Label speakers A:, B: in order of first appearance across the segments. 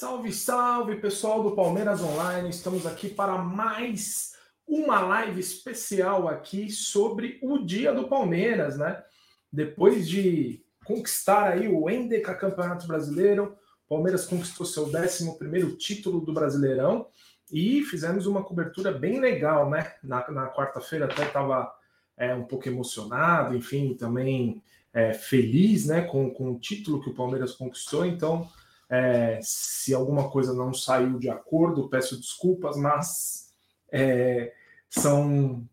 A: Salve, salve pessoal do Palmeiras Online. Estamos aqui para mais uma live especial aqui sobre o dia do Palmeiras, né? Depois de conquistar aí o Endeca Campeonato Brasileiro, Palmeiras conquistou seu 11 título do Brasileirão e fizemos uma cobertura bem legal, né? Na, na quarta-feira até estava é, um pouco emocionado, enfim, também é, feliz né, com, com o título que o Palmeiras conquistou, então é, se alguma coisa não saiu de acordo, peço desculpas, mas é, são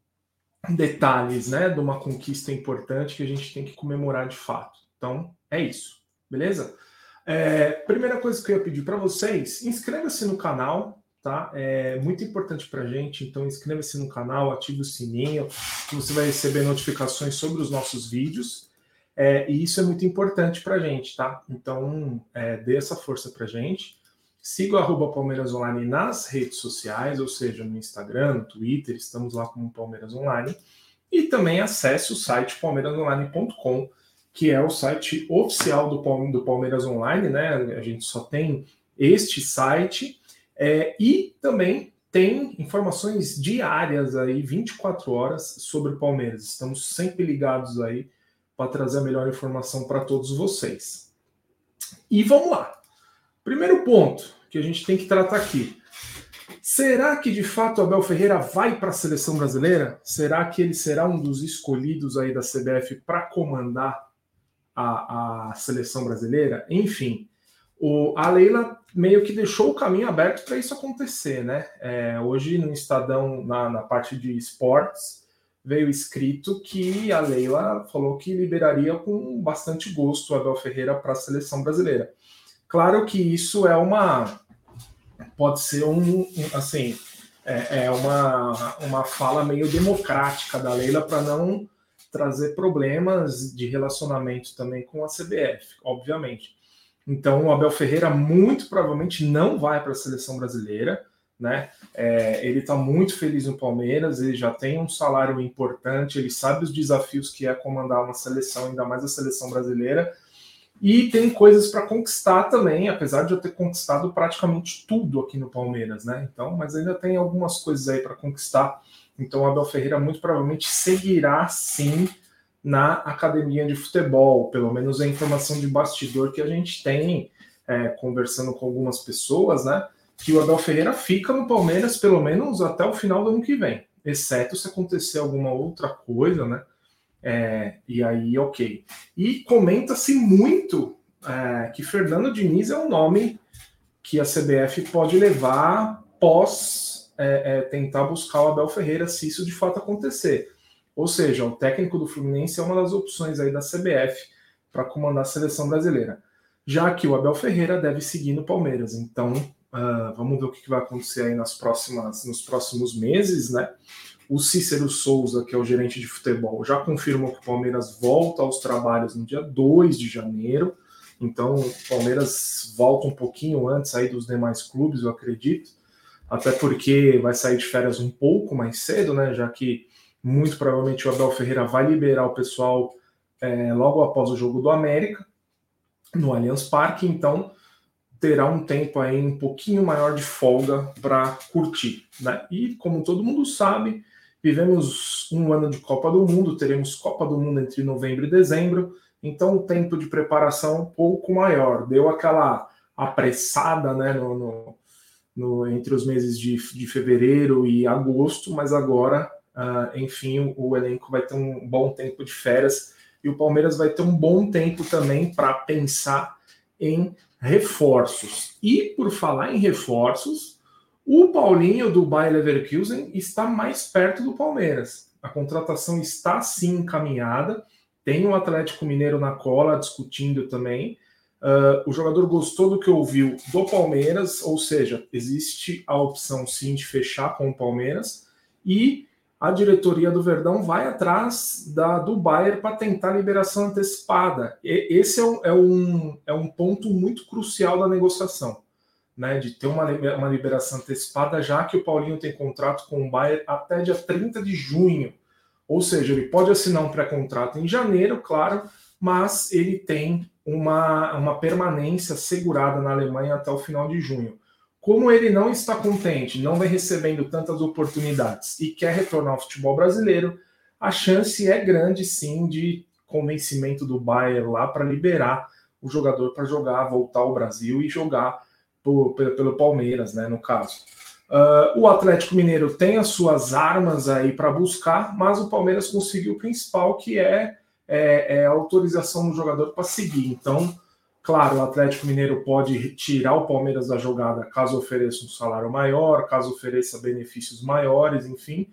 A: detalhes né, de uma conquista importante que a gente tem que comemorar de fato. Então, é isso, beleza? É, primeira coisa que eu ia pedir para vocês, inscreva-se no canal, tá? É muito importante para a gente, então inscreva-se no canal, ative o sininho, que você vai receber notificações sobre os nossos vídeos. É, e isso é muito importante para a gente, tá? Então, é, dê essa força para a gente. Siga o Palmeiras Online nas redes sociais, ou seja, no Instagram, no Twitter, estamos lá como Palmeiras Online. E também acesse o site palmeirasonline.com, que é o site oficial do, do Palmeiras Online, né? A gente só tem este site. É, e também tem informações diárias aí, 24 horas, sobre o Palmeiras. Estamos sempre ligados aí para trazer a melhor informação para todos vocês. E vamos lá. Primeiro ponto que a gente tem que tratar aqui. Será que de fato Abel Ferreira vai para a seleção brasileira? Será que ele será um dos escolhidos aí da CBF para comandar a, a, seleção brasileira? Enfim, o, a Leila meio que deixou o caminho aberto para isso acontecer, né? É, hoje no Estadão, na, na parte de esportes, veio escrito que a Leila falou que liberaria com bastante gosto o Abel Ferreira para a seleção brasileira. Claro que isso é uma. Pode ser um. Assim, é, é uma, uma fala meio democrática da Leila para não trazer problemas de relacionamento também com a CBF, obviamente. Então, o Abel Ferreira muito provavelmente não vai para a seleção brasileira né? É, ele está muito feliz no Palmeiras, ele já tem um salário importante, ele sabe os desafios que é comandar uma seleção, ainda mais a seleção brasileira, e tem coisas para conquistar também, apesar de eu ter conquistado praticamente tudo aqui no Palmeiras, né? Então, mas ainda tem algumas coisas aí para conquistar. Então, Abel Ferreira muito provavelmente seguirá sim na academia de futebol, pelo menos a informação de bastidor que a gente tem, é, conversando com algumas pessoas, né? Que o Abel Ferreira fica no Palmeiras pelo menos até o final do ano que vem, exceto se acontecer alguma outra coisa, né? É, e aí, ok. E comenta-se muito é, que Fernando Diniz é um nome que a CBF pode levar pós é, é, tentar buscar o Abel Ferreira, se isso de fato acontecer. Ou seja, o técnico do Fluminense é uma das opções aí da CBF para comandar a seleção brasileira. Já que o Abel Ferreira deve seguir no Palmeiras. Então, Uh, vamos ver o que vai acontecer aí nas próximas, nos próximos meses, né? O Cícero Souza, que é o gerente de futebol, já confirmou que o Palmeiras volta aos trabalhos no dia 2 de janeiro. Então, o Palmeiras volta um pouquinho antes aí dos demais clubes, eu acredito. Até porque vai sair de férias um pouco mais cedo, né? Já que muito provavelmente o Abel Ferreira vai liberar o pessoal é, logo após o jogo do América, no Allianz Parque. Então, terá um tempo aí um pouquinho maior de folga para curtir. Né? E como todo mundo sabe, vivemos um ano de Copa do Mundo, teremos Copa do Mundo entre novembro e dezembro, então o tempo de preparação é um pouco maior. Deu aquela apressada né, no, no, no entre os meses de, de fevereiro e agosto, mas agora, uh, enfim, o, elenco vai ter um bom tempo de férias e o Palmeiras vai ter um bom tempo também para pensar em reforços. E por falar em reforços, o Paulinho do Bayer Leverkusen está mais perto do Palmeiras. A contratação está sim encaminhada. Tem o um Atlético Mineiro na cola discutindo também. Uh, o jogador gostou do que ouviu do Palmeiras, ou seja, existe a opção sim de fechar com o Palmeiras. E a diretoria do Verdão vai atrás da, do Bayern para tentar liberação antecipada. E, esse é um, é, um, é um ponto muito crucial da negociação, né? De ter uma, uma liberação antecipada, já que o Paulinho tem contrato com o Bayern até dia 30 de junho. Ou seja, ele pode assinar um pré-contrato em janeiro, claro, mas ele tem uma, uma permanência segurada na Alemanha até o final de junho. Como ele não está contente, não vem recebendo tantas oportunidades e quer retornar ao futebol brasileiro, a chance é grande sim de convencimento do Bayern lá para liberar o jogador para jogar, voltar ao Brasil e jogar por, pelo Palmeiras, né, no caso. Uh, o Atlético Mineiro tem as suas armas aí para buscar, mas o Palmeiras conseguiu o principal, que é, é, é a autorização do jogador para seguir. Então, claro, o Atlético Mineiro pode tirar o Palmeiras da jogada caso ofereça um salário maior, caso ofereça benefícios maiores, enfim.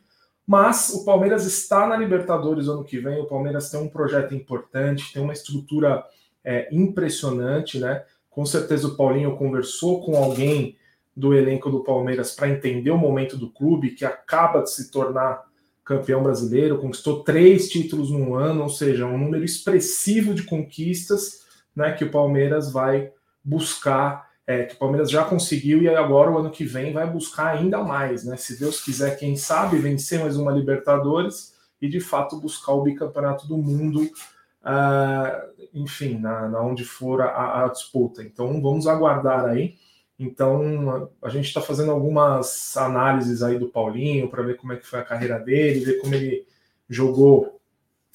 A: Mas o Palmeiras está na Libertadores ano que vem. O Palmeiras tem um projeto importante, tem uma estrutura é, impressionante, né? Com certeza o Paulinho conversou com alguém do elenco do Palmeiras para entender o momento do clube, que acaba de se tornar campeão brasileiro, conquistou três títulos no ano, ou seja, um número expressivo de conquistas né, que o Palmeiras vai buscar, é, que o Palmeiras já conseguiu e agora o ano que vem vai buscar ainda mais, né? Se Deus quiser, quem sabe, vencer mais uma Libertadores e de fato buscar o bicampeonato do mundo, uh, enfim, na, na, onde for a, a disputa. Então vamos aguardar aí. Então, a gente está fazendo algumas análises aí do Paulinho para ver como é que foi a carreira dele, ver como ele jogou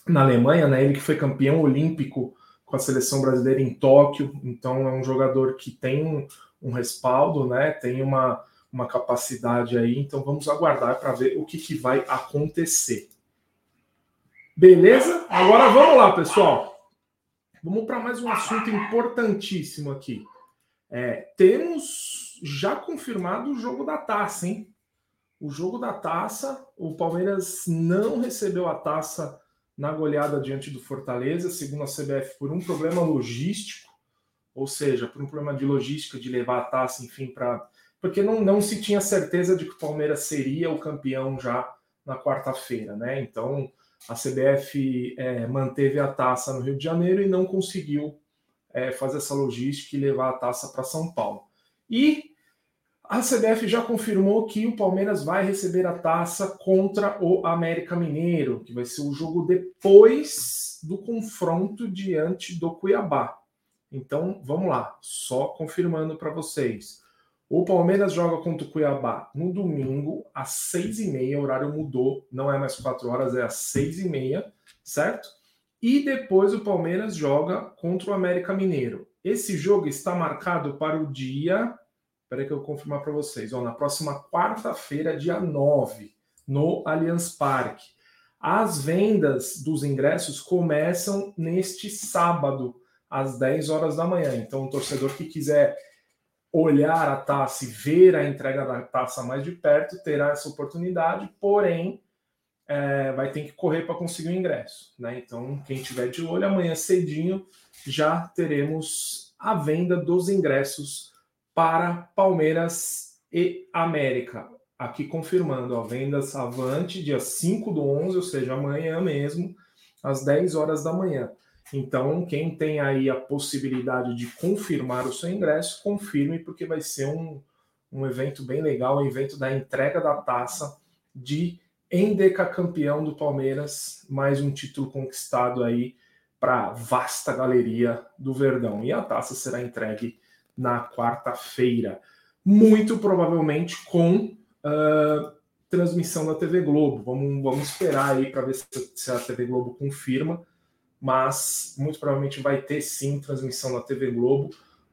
A: na Alemanha, né? Ele que foi campeão olímpico com a seleção brasileira em Tóquio, então é um jogador que tem um, um respaldo, né? Tem uma, uma capacidade aí, então vamos aguardar para ver o que, que vai acontecer. Beleza? Agora vamos lá, pessoal. Vamos para mais um assunto importantíssimo aqui. É, temos já confirmado o jogo da taça, hein? O jogo da taça, o Palmeiras não recebeu a taça na goleada diante do Fortaleza, segundo a CBF, por um problema logístico, ou seja, por um problema de logística de levar a taça, enfim, para. Porque não, não se tinha certeza de que o Palmeiras seria o campeão já na quarta-feira, né? Então a CBF é, manteve a taça no Rio de Janeiro e não conseguiu é, fazer essa logística e levar a taça para São Paulo. E a CBF já confirmou que o Palmeiras vai receber a taça contra o América Mineiro, que vai ser o jogo depois do confronto diante do Cuiabá. Então, vamos lá, só confirmando para vocês. O Palmeiras joga contra o Cuiabá no domingo, às seis e meia. O horário mudou, não é mais quatro horas, é às seis e meia, certo? E depois o Palmeiras joga contra o América Mineiro. Esse jogo está marcado para o dia. Espera que eu confirmar para vocês. Ó, na próxima quarta-feira, dia 9, no Allianz Parque. As vendas dos ingressos começam neste sábado, às 10 horas da manhã. Então, o torcedor que quiser olhar a taça e ver a entrega da taça mais de perto terá essa oportunidade, porém é, vai ter que correr para conseguir o ingresso. Né? Então, quem tiver de olho, amanhã cedinho já teremos a venda dos ingressos para Palmeiras e América. Aqui confirmando, a vendas avante dia 5 do 11, ou seja, amanhã mesmo, às 10 horas da manhã. Então, quem tem aí a possibilidade de confirmar o seu ingresso, confirme, porque vai ser um, um evento bem legal, um evento da entrega da taça de Endeca campeão do Palmeiras, mais um título conquistado aí para a vasta galeria do Verdão. E a taça será entregue na quarta-feira, muito provavelmente com uh, transmissão da TV Globo. Vamos, vamos esperar aí para ver se, se a TV Globo confirma mas muito provavelmente vai ter sim transmissão na TV Globo,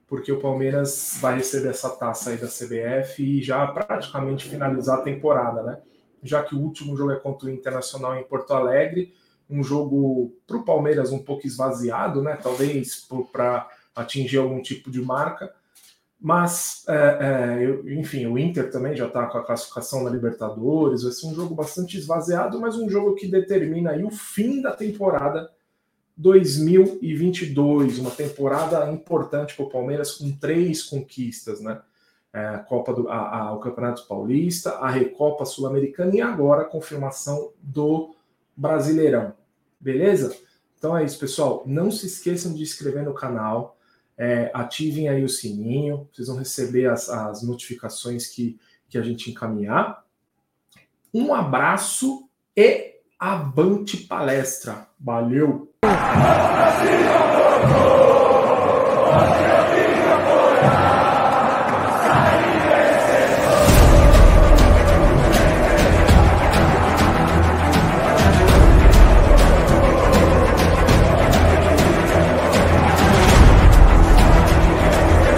A: porque o Palmeiras vai receber essa taça aí da CBF e já praticamente finalizar a temporada, né? Já que o último jogo é contra o Internacional em Porto Alegre, um jogo para o Palmeiras um pouco esvaziado, né? Talvez para atingir algum tipo de marca. Mas, é, é, eu, enfim, o Inter também já está com a classificação na Libertadores. Vai ser um jogo bastante esvaziado, mas um jogo que determina aí o fim da temporada 2022, uma temporada importante para o Palmeiras com três conquistas, né? É, Copa do a, a, o Campeonato Paulista, a Recopa Sul-Americana e agora a confirmação do Brasileirão. Beleza? Então é isso, pessoal. Não se esqueçam de inscrever no canal, é, ativem aí o sininho, vocês vão receber as, as notificações que, que a gente encaminhar. Um abraço e avante palestra. Valeu!